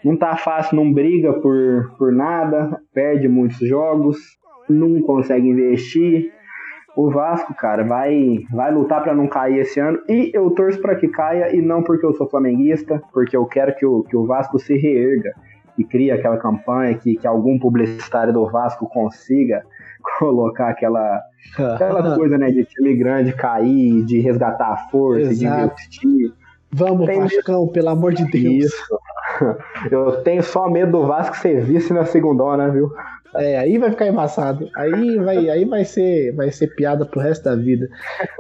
não tá fácil, não briga por, por nada, perde muitos jogos, não consegue investir. O Vasco, cara, vai vai lutar para não cair esse ano e eu torço para que caia e não porque eu sou flamenguista, porque eu quero que o, que o Vasco se reerga e crie aquela campanha que, que algum publicitário do Vasco consiga colocar aquela, aquela coisa, né, de time grande cair, de resgatar a força, Exato. de investir. Vamos, Tem Vascão, pelo amor de Deus. Isso. Eu tenho só medo do Vasco ser vice na segunda, viu? É, aí vai ficar embaçado. Aí vai, aí vai ser, vai ser piada pro resto da vida.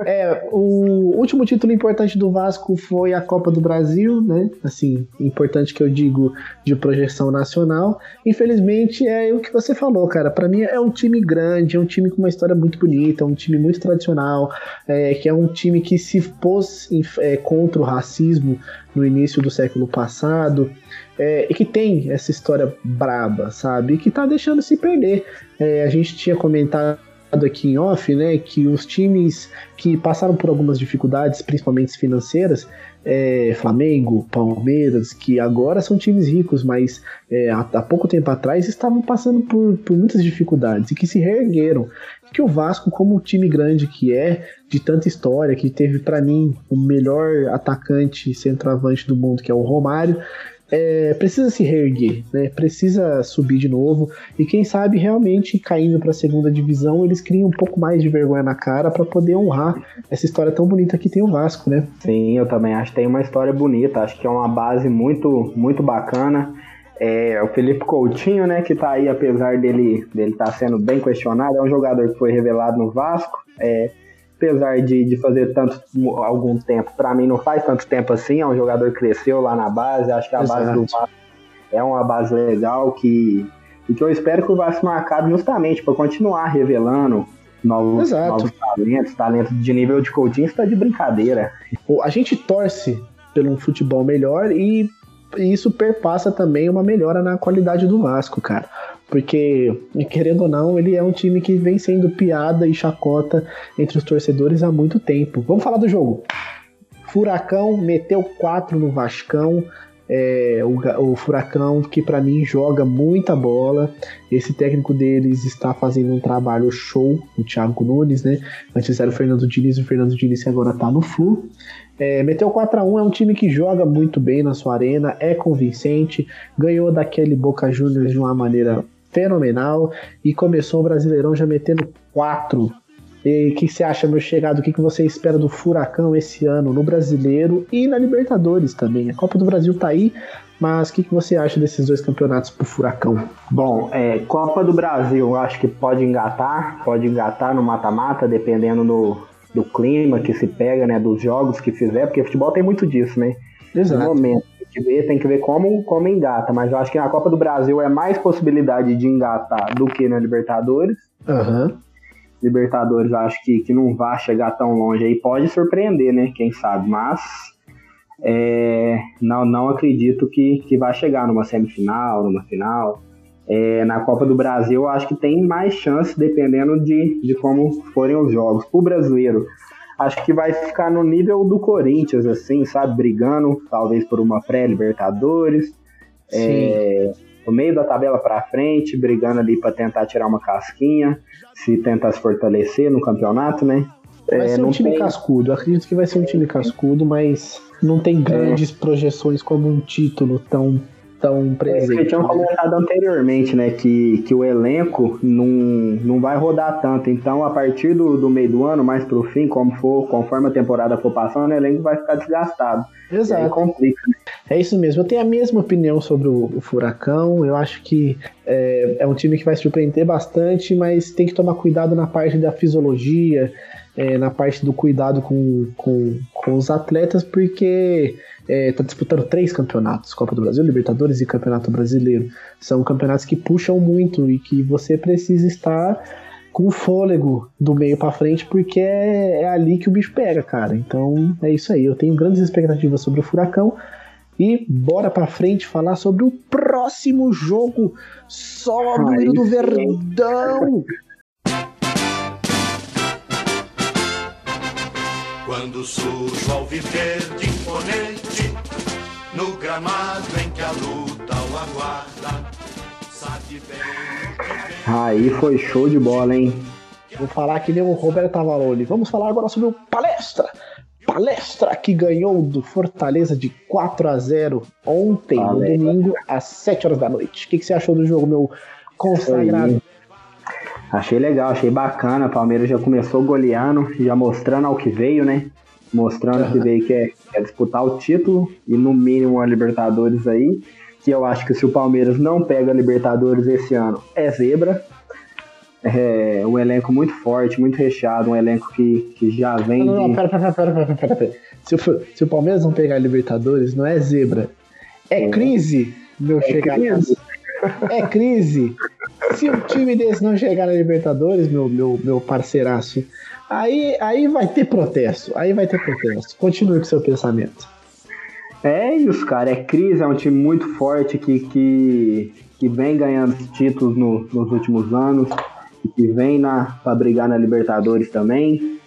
É, o último título importante do Vasco foi a Copa do Brasil, né? Assim, importante que eu digo de projeção nacional. Infelizmente é o que você falou, cara. Para mim é um time grande, é um time com uma história muito bonita, é um time muito tradicional, é, que é um time que se pôs em, é, contra o racismo no início do século passado é, e que tem essa história braba, sabe? E que tá deixando se perder. É, a gente tinha comentado aqui em off, né, que os times que passaram por algumas dificuldades, principalmente financeiras, é, Flamengo, Palmeiras, que agora são times ricos, mas é, há, há, pouco tempo atrás estavam passando por, por muitas dificuldades e que se reergueram. Que o Vasco, como o time grande que é, de tanta história, que teve para mim o melhor atacante centroavante do mundo, que é o Romário, é, precisa se reerguer, né? precisa subir de novo e quem sabe realmente caindo para a segunda divisão eles criam um pouco mais de vergonha na cara para poder honrar essa história tão bonita que tem o Vasco, né? Sim, eu também acho que tem uma história bonita, acho que é uma base muito muito bacana. É, o Felipe Coutinho, né, que tá aí, apesar dele dele estar tá sendo bem questionado, é um jogador que foi revelado no Vasco. É, apesar de, de fazer tanto algum tempo, para mim não faz tanto tempo assim, é um jogador que cresceu lá na base, acho que a Exato. base do Vasco é uma base legal que, e que eu espero que o Vasco não acabe justamente para continuar revelando novos, novos, talentos, talentos de nível de Coutinho, está de brincadeira. A gente torce pelo um futebol melhor e isso perpassa também uma melhora na qualidade do Vasco, cara. Porque, querendo ou não, ele é um time que vem sendo piada e chacota entre os torcedores há muito tempo. Vamos falar do jogo. Furacão meteu 4 no Vascão. é, o, o, Furacão, que para mim joga muita bola. Esse técnico deles está fazendo um trabalho show, o Thiago Nunes, né? Antes era o Fernando Diniz, o Fernando Diniz agora tá no Flu. É, meteu 4 a 1 é um time que joga muito bem na sua arena, é convincente, ganhou daquele Boca Juniors de uma maneira fenomenal e começou o Brasileirão já metendo 4 e o que você acha, meu chegado? O que você espera do Furacão esse ano no Brasileiro e na Libertadores também? A Copa do Brasil tá aí, mas o que você acha desses dois campeonatos pro Furacão? Bom, é, Copa do Brasil, eu acho que pode engatar, pode engatar no mata-mata, dependendo do, do clima que se pega, né? Dos jogos que fizer, porque futebol tem muito disso, né? Exato. No momento. Tem que ver, tem que ver como, como engata, mas eu acho que na Copa do Brasil é mais possibilidade de engatar do que na Libertadores. Uhum. Libertadores acho que, que não vai chegar tão longe aí. Pode surpreender, né? Quem sabe, mas é, não, não acredito que, que vai chegar numa semifinal, numa final. É, na Copa do Brasil, acho que tem mais chance, dependendo de, de como forem os jogos. O brasileiro, acho que vai ficar no nível do Corinthians, assim, sabe? Brigando, talvez por uma pré-Libertadores. É, no meio da tabela para frente, brigando ali para tentar tirar uma casquinha, se tentar se fortalecer no campeonato, né? Vai é, ser um time tem... cascudo, acredito que vai ser um time cascudo, mas não tem grandes é. projeções como um título tão tão presente. É, tinham comentado anteriormente, né, que, que o elenco não, não vai rodar tanto. Então, a partir do, do meio do ano, mais pro fim, como for, conforme a temporada for passando, o elenco vai ficar desgastado. Exato. complica, né? É isso mesmo. Eu tenho a mesma opinião sobre o, o Furacão. Eu acho que é, é, um time que vai surpreender bastante, mas tem que tomar cuidado na parte da fisiologia, é, na parte do cuidado com, com, com os atletas, porque está é, disputando três campeonatos: Copa do Brasil, Libertadores e Campeonato Brasileiro. São campeonatos que puxam muito e que você precisa estar com fôlego do meio para frente, porque é, é, ali que o bicho pega, cara. Então é isso aí. Eu tenho grandes expectativas sobre o Furacão. E bora para frente falar sobre o próximo jogo. Sobe o do Verdão! Quando surge ao viver de imponente, no gramado em que a luta o aguarda, sabe bem. Aí foi show de bola, hein? Vou falar que nem o Roberto Tavaroli. Vamos falar agora sobre o Palestra. Palestra que ganhou do Fortaleza de 4 a 0 ontem, no domingo, às 7 horas da noite. O que, que você achou do jogo, meu consagrado? Achei legal, achei bacana. Palmeiras já começou goleando, já mostrando ao que veio, né? Mostrando uhum. que veio que é, é disputar o título e no mínimo a Libertadores aí. Que eu acho que se o Palmeiras não pega a Libertadores esse ano, é zebra. É um elenco muito forte, muito recheado, um elenco que, que já vem. Não, não, de... pera, pera, pera, pera, pera, pera. Se, o, se o Palmeiras não pegar a Libertadores, não é zebra. É, é. crise, meu é chegar. Crise. É crise. Se um time desse não chegar na Libertadores, meu, meu, meu parceiraço, aí, aí vai ter protesto. Aí vai ter protesto. Continue com seu pensamento. É isso, cara. É crise, é um time muito forte que, que, que vem ganhando títulos no, nos últimos anos, que vem para brigar na Libertadores também,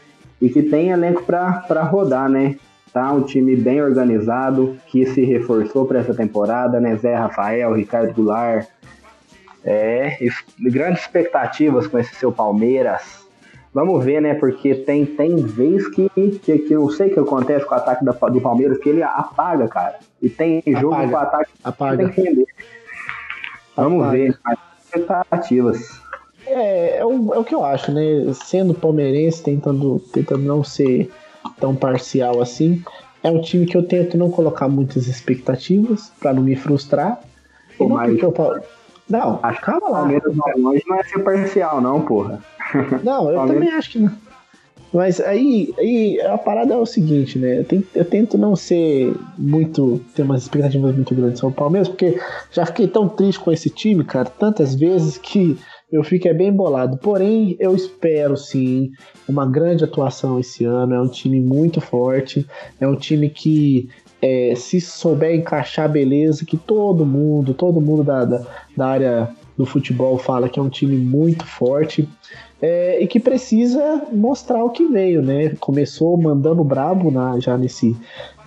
e que tem elenco para rodar, né? Tá um time bem organizado, que se reforçou para essa temporada, né? Zé Rafael, Ricardo Goulart, é, grandes expectativas com esse seu Palmeiras. Vamos ver, né? Porque tem, tem vez que, que, que eu não sei o que acontece com o ataque da, do Palmeiras, que ele apaga, cara. E tem jogo apaga, com o ataque apaga. que tem Vamos apaga. ver, expectativas. É, é o, é o que eu acho, né? Sendo palmeirense, tentando, tentando não ser tão parcial assim, é um time que eu tento não colocar muitas expectativas para não me frustrar. E não porque eu, não, acho calma lá. Palmeiras longe não é ser parcial, não, porra. Não, eu também acho que não. Mas aí, aí a parada é o seguinte, né? Eu tento, eu tento não ser muito. ter umas expectativas muito grandes sobre o Palmeiras, porque já fiquei tão triste com esse time, cara, tantas vezes que eu fico é bem bolado. Porém, eu espero sim uma grande atuação esse ano. É um time muito forte, é um time que é, se souber encaixar beleza, que todo mundo, todo mundo da, da, da área do futebol fala que é um time muito forte é, e que precisa mostrar o que veio, né? Começou mandando brabo na, já nesse,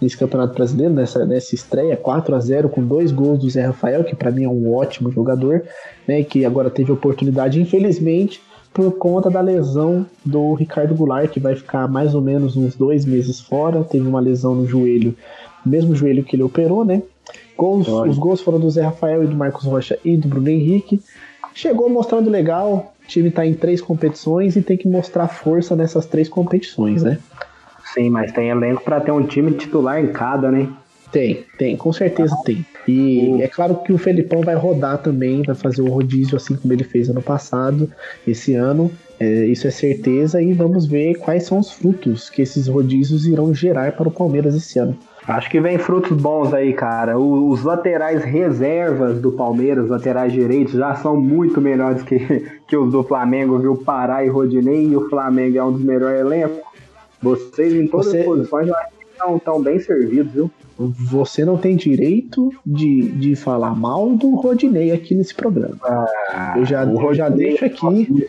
nesse Campeonato Brasileiro, nessa, nessa estreia, 4 a 0 com dois gols do Zé Rafael, que para mim é um ótimo jogador, né? Que agora teve oportunidade, infelizmente, por conta da lesão do Ricardo Goulart, que vai ficar mais ou menos uns dois meses fora. Teve uma lesão no joelho, mesmo joelho que ele operou, né? Gols, os gols foram do Zé Rafael e do Marcos Rocha e do Bruno Henrique. Chegou mostrando legal, o time está em três competições e tem que mostrar força nessas três competições, né? Sim, mas tem elenco para ter um time titular em cada, né? Tem, tem, com certeza tem. E é claro que o Felipão vai rodar também, vai fazer o rodízio assim como ele fez ano passado, esse ano. É, isso é certeza, e vamos ver quais são os frutos que esses rodízios irão gerar para o Palmeiras esse ano. Acho que vem frutos bons aí, cara. Os laterais reservas do Palmeiras, os laterais direitos, já são muito melhores que, que os do Flamengo, viu? Pará e Rodinei, e o Flamengo é um dos melhores elencos. Vocês em todas Você... as posições que estão, estão bem servidos, viu? Você não tem direito de, de falar mal do Rodinei aqui nesse programa. Ah, eu já, eu já deixo aqui.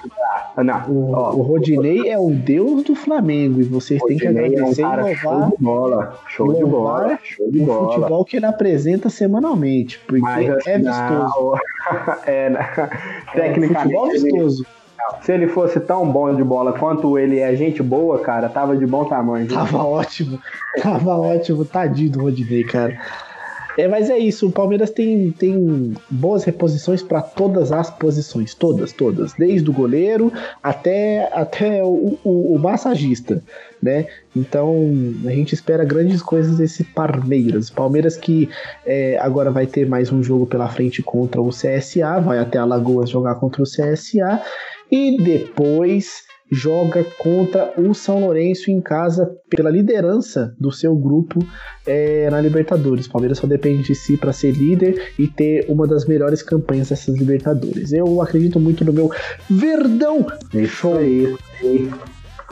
É não, o, ó, o Rodinei é o deus do Flamengo e vocês têm que agradecer é um e louvar. Show de bola, show de bola, show de bola. O futebol que ele apresenta semanalmente, porque Mas, é vistoso. é, né? tecnicamente. É, futebol vistoso. Se ele fosse tão bom de bola quanto ele é gente boa, cara, tava de bom tamanho. Viu? Tava ótimo. Tava ótimo. Tadinho do Rodinei, cara. É, mas é isso, o Palmeiras tem, tem boas reposições para todas as posições, todas, todas, desde o goleiro até, até o, o, o, massagista, né? Então a gente espera grandes coisas desse Palmeiras. Palmeiras que é, agora vai ter mais um jogo pela frente contra o CSA, vai até Alagoas jogar contra o CSA e depois joga contra o São Lourenço em casa pela liderança do seu grupo é, na Libertadores. O Palmeiras só depende de si para ser líder e ter uma das melhores campanhas dessas Libertadores. Eu acredito muito no meu Verdão. Show aí.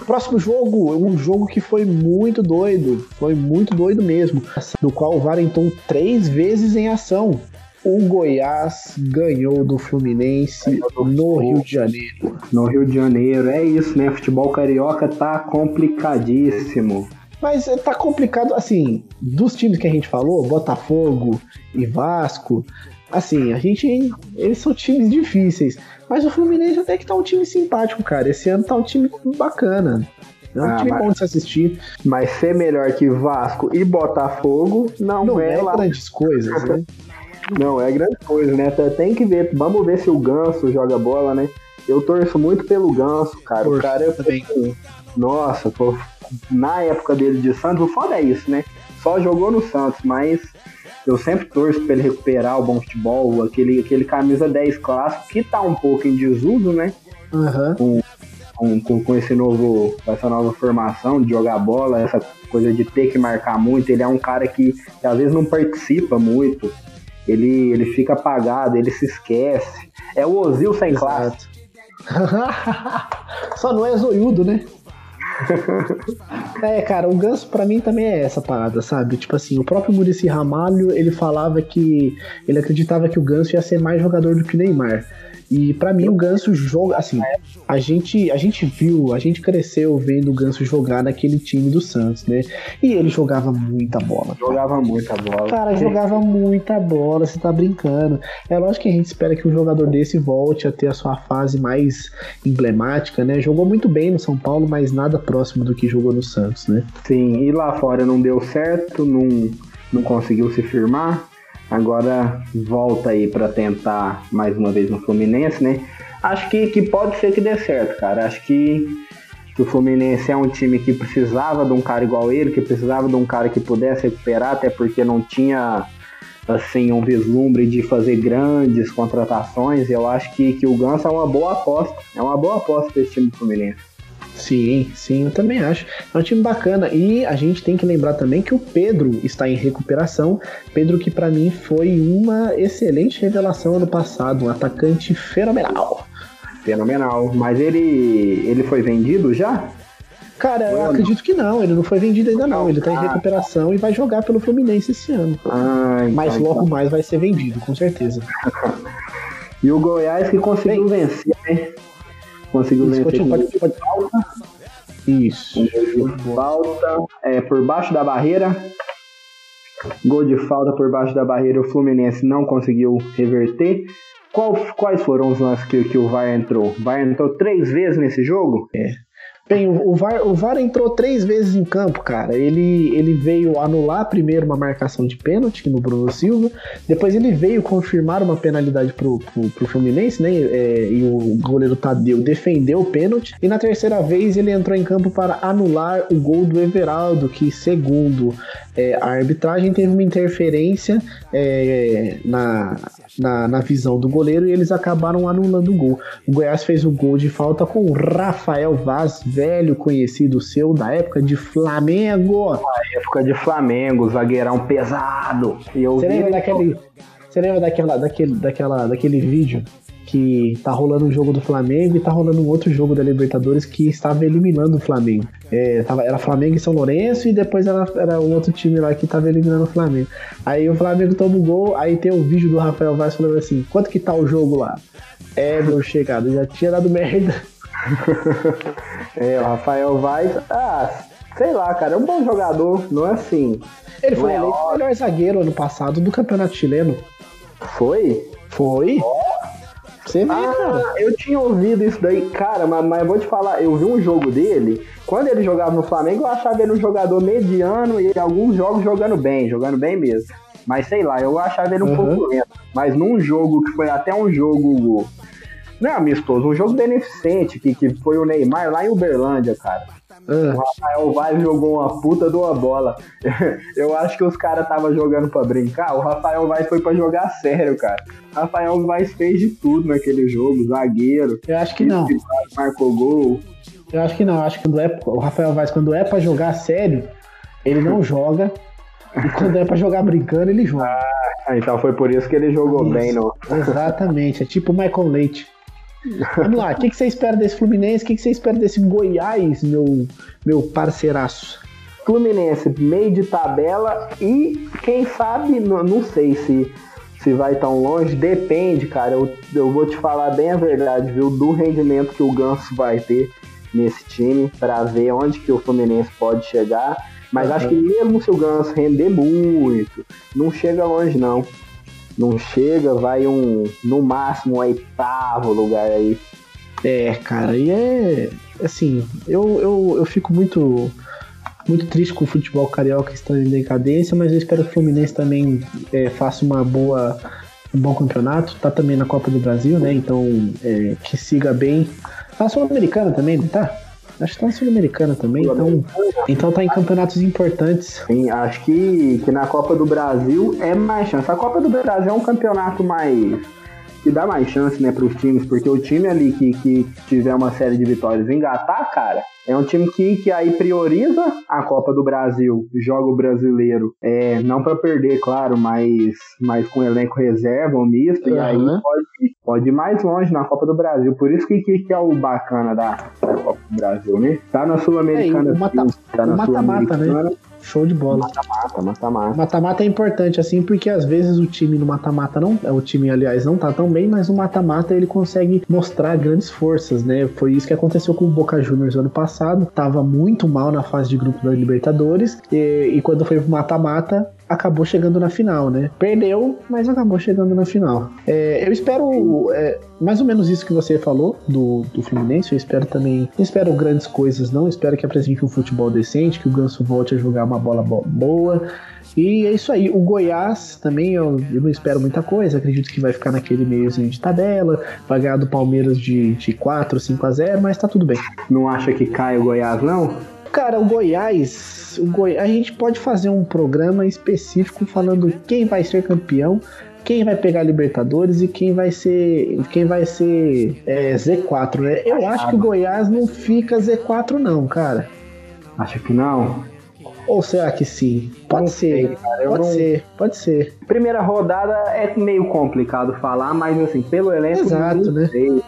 Próximo jogo, um jogo que foi muito doido, foi muito doido mesmo, no qual o VAR entrou três vezes em ação o Goiás ganhou do Fluminense no Rio de Janeiro. No Rio de Janeiro, é isso, né? Futebol carioca tá complicadíssimo. Mas tá complicado, assim, dos times que a gente falou, Botafogo e Vasco, assim, a gente. Eles são times difíceis. Mas o Fluminense até que tá um time simpático, cara. Esse ano tá um time bacana. É um ah, time mas, bom de se assistir. Mas ser melhor que Vasco e Botafogo não, não é, é lá. grandes coisas, né? Não, é grande coisa, né? Tem que ver. Vamos ver se o Ganso joga bola, né? Eu torço muito pelo Ganso, cara. Torço, o cara é. Também. Nossa, pô, na época dele de Santos, o foda é isso, né? Só jogou no Santos, mas eu sempre torço pra ele recuperar o bom futebol, aquele, aquele camisa 10 clássico, que tá um pouco em desuso, né? Uhum. Com, com, com, esse novo, essa nova formação de jogar bola, essa coisa de ter que marcar muito. Ele é um cara que, que às vezes não participa muito ele, ele fica apagado, ele se esquece. É o Ozil sem classe. Só não é zoiudo, né? é, cara, o Ganso para mim também é essa parada, sabe? Tipo assim, o próprio Murici Ramalho, ele falava que ele acreditava que o Ganso ia ser mais jogador do que o Neymar. E para mim o Ganso joga, assim, a gente, a gente viu, a gente cresceu vendo o Ganso jogar naquele time do Santos, né? E ele jogava muita bola. Cara. Jogava muita bola. Cara, jogava muita bola, você tá brincando. É lógico que a gente espera que um jogador desse volte a ter a sua fase mais emblemática, né? Jogou muito bem no São Paulo, mas nada próximo do que jogou no Santos, né? Sim, e lá fora não deu certo, não, não conseguiu se firmar. Agora volta aí para tentar mais uma vez no Fluminense, né? Acho que, que pode ser que dê certo, cara. Acho que, que o Fluminense é um time que precisava de um cara igual ele, que precisava de um cara que pudesse recuperar, até porque não tinha assim um vislumbre de fazer grandes contratações. Eu acho que, que o Ganso é uma boa aposta. É uma boa aposta para esse time do Fluminense. Sim, sim, eu também acho. É um time bacana. E a gente tem que lembrar também que o Pedro está em recuperação. Pedro, que para mim foi uma excelente revelação ano passado, um atacante fenomenal. Fenomenal. Mas ele, ele foi vendido já? Cara, eu acredito que não, ele não foi vendido ainda não. Ele tá em ah, recuperação e vai jogar pelo Fluminense esse ano. Ah, então, Mas logo então. mais vai ser vendido, com certeza. E o Goiás que conseguiu Bem, vencer, né? Conseguiu Isso, vencer continua, pode, pode. Isso. gol de falta é, por baixo da barreira. Gol de falta por baixo da barreira, o Fluminense não conseguiu reverter. Qual- quais foram os lances que, que o VAR entrou? O VAR entrou três vezes nesse jogo? Bem, o VAR, o VAR entrou três vezes em campo, cara. Ele, ele veio anular primeiro uma marcação de pênalti no Bruno Silva, depois ele veio confirmar uma penalidade pro, pro, pro Fluminense, né? é, e o goleiro Tadeu defendeu o pênalti. E na terceira vez ele entrou em campo para anular o gol do Everaldo, que segundo é, a arbitragem teve uma interferência é, na, na, na visão do goleiro e eles acabaram anulando o gol. O Goiás fez o gol de falta com o Rafael Vaz, velho conhecido seu da época de Flamengo. Época de Flamengo, zagueirão pesado. Você lembra ele- daquele, você lembra daquela, daquele, daquela, daquele vídeo que tá rolando um jogo do Flamengo e tá rolando um outro jogo da Libertadores que estava eliminando o Flamengo. É, tava, era Flamengo e São Lourenço e depois era, era um outro time lá que tava eliminando o Flamengo. Aí o Flamengo toma o gol, aí tem o vídeo do Rafael Vaz falando assim: quanto que tá o jogo lá? É, meu chegado, já tinha dado merda. É, o Rafael Vaz, ah, sei lá, cara, é um bom jogador, não é assim. Ele foi é eleito o melhor zagueiro ano passado do campeonato chileno. Foi? Foi? Você vê, Ah, cara. eu tinha ouvido isso daí, cara, mas, mas eu vou te falar, eu vi um jogo dele, quando ele jogava no Flamengo, eu achava ele um jogador mediano e alguns jogos jogando bem, jogando bem mesmo. Mas sei lá, eu achava ele um Uhum. pouco lento. Mas num jogo que foi até um jogo. Não é amistoso, um jogo beneficente, que, que foi o Neymar lá em Uberlândia, cara. Ah. O Rafael Vaz jogou uma puta de uma bola. Eu acho que os caras estavam jogando pra brincar. O Rafael Vaz foi pra jogar sério, cara. O Rafael Vaz fez de tudo naquele jogo, zagueiro. Eu acho que não. Marcou gol. Eu acho que não. Eu acho que quando é, o Rafael Vaz, quando é pra jogar sério, ele não joga. E quando é pra jogar brincando, ele joga. Ah, então foi por isso que ele jogou Isso. bem no. Exatamente. É tipo o Michael Leite. Vamos lá, o que, que você espera desse Fluminense? O que, que você espera desse Goiás, meu, meu parceiraço? Fluminense, meio de tabela e quem sabe, não, não sei se, se vai tão longe, depende, cara. Eu, eu vou te falar bem a verdade, viu? Do rendimento que o Ganso vai ter nesse time para ver onde que o Fluminense pode chegar. Mas Uhum. acho que mesmo se o Ganso render muito, não chega longe não. Não chega, vai um no máximo um oitavo lugar aí. É, cara, e é. Assim, eu, eu, eu fico muito. Muito triste com o futebol carioca está em decadência, mas eu espero que o Fluminense também é, faça uma boa, um bom campeonato. Tá também na Copa do Brasil, né? Então, é, que siga bem. Na Sul-Americana também, tá? Acho que tá na Sul-Americana também, então, então tá em campeonatos importantes. Sim, acho que, que na Copa do Brasil é mais chance. A Copa do Brasil é um campeonato mais. Que dá mais chance, né, pros times, porque o time ali que, que tiver uma série de vitórias engatar, cara, é um time que, que aí prioriza a Copa do Brasil, joga o brasileiro. É, não pra perder, claro, mas, mas com elenco reserva, ou misto, e aí Aham. pode, pode ir mais longe na Copa do Brasil. Por isso que, que, que é o bacana da, da Copa do Brasil, né? Tá na Sul-Americana. É, tá na o mata-mata, né? Show de bola. Mata-mata, mata-mata. Mata-mata é importante, assim, porque às vezes o time no mata-mata não. O time, aliás, não tá tão bem, mas o mata-mata ele consegue mostrar grandes forças, né? Foi isso que aconteceu com o Boca Juniors ano passado. Tava muito mal na fase de grupo da Libertadores. E, e quando foi pro mata-mata, acabou chegando na final, né? Perdeu, mas acabou chegando na final. É, eu espero é, mais ou menos isso que você falou do, do Fluminense. Eu espero também. Não espero grandes coisas, não. Espero que apresente um futebol decente, que o Ganso volte a jogar uma bola bo- boa. E é isso aí. O Goiás também, eu, eu não espero muita coisa. Acredito que vai ficar naquele meiozinho de tabela. Vai ganhar do Palmeiras de, de 4, 5 a 0, mas tá tudo bem. Não acha que cai o Goiás, não? Cara, o Goiás, o Goi... a gente pode fazer um programa específico falando quem vai ser campeão, quem vai pegar Libertadores e quem vai ser, quem vai ser é, Z4, né? Eu acho que o Goiás não fica Z4 não, cara. Acha que não? Ou será que sim? Pode Não ser, sei, cara, pode não- ser, pode ser. Primeira rodada é meio complicado falar, mas assim, pelo elenco. Exato, né? sei.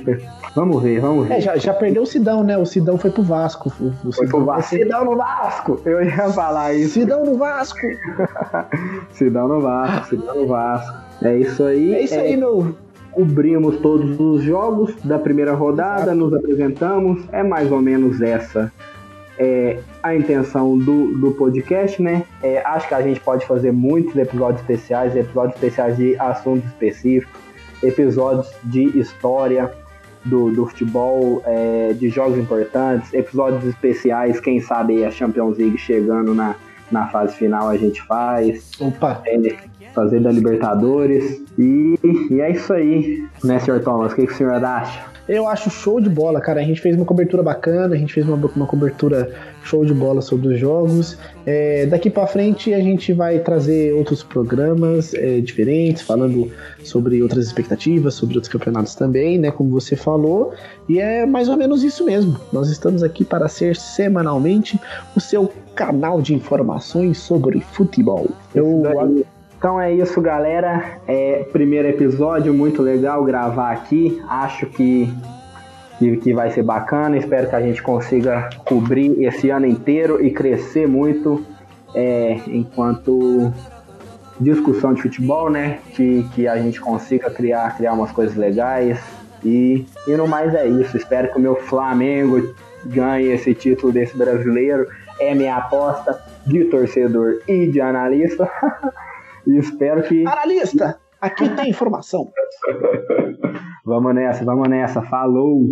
Vamos ver, vamos ver. É, já, já perdeu o Sidão, né? O Sidão foi pro Vasco. O, o Foi pro Sidão- Vasco. Sidão no Vasco! Eu ia falar isso. Sidão no Vasco. Sidão no Vasco, Sidão no Vasco. É isso aí. É isso aí, meu, cobrimos todos os jogos da primeira rodada, nos apresentamos. É mais ou menos essa é, a intenção do, do podcast, né? É, acho que a gente pode fazer muitos episódios especiais, episódios especiais de assuntos específicos, episódios de história do, do futebol, é, de jogos importantes, episódios especiais, quem sabe a Champions League chegando na, na fase final a gente faz. Opa! É, fazer da Libertadores. E, e é isso aí, né, Sr. Thomas? O que, que o senhor acha? Eu acho show de bola, cara. A gente fez uma cobertura bacana, a gente fez uma, uma cobertura show de bola sobre os jogos. É, daqui para frente a gente vai trazer outros programas é, diferentes, falando sobre outras expectativas, sobre outros campeonatos também, né? Como você falou. E é mais ou menos isso mesmo. Nós estamos aqui para ser semanalmente o seu canal de informações sobre futebol. Eu então é isso, galera. É, primeiro episódio, muito legal gravar aqui. Acho que, que, vai ser bacana. Espero que a gente consiga cobrir esse ano inteiro e crescer muito é, enquanto discussão de futebol, né? Que, que a gente consiga criar, criar umas coisas legais. E, e no mais é isso. Espero que o meu Flamengo ganhe esse título desse brasileiro. É minha aposta de torcedor e de analista. E espero que. Analista! Aqui tem informação. vamos nessa, vamos nessa. Falou!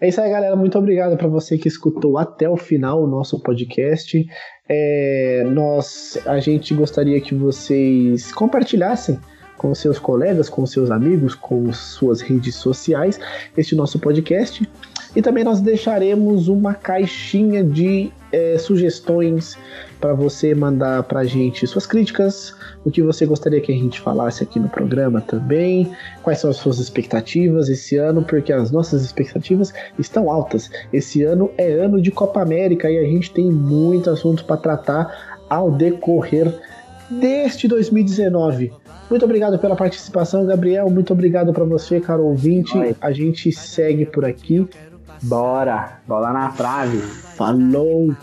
É isso aí, galera. Muito obrigado para você que escutou até o final o nosso podcast. É, nós, a gente gostaria que vocês compartilhassem com seus colegas, com seus amigos, com suas redes sociais este nosso podcast. E também nós deixaremos uma caixinha de é, sugestões para você mandar para a gente suas críticas, o que você gostaria que a gente falasse aqui no programa também, quais são as suas expectativas esse ano, porque as nossas expectativas estão altas. Esse ano é ano de Copa América e a gente tem muitos assuntos para tratar ao decorrer deste 2019. Muito obrigado pela participação, Gabriel. Muito obrigado para você, caro ouvinte. A gente segue por aqui. Bora, bola na trave. Falou!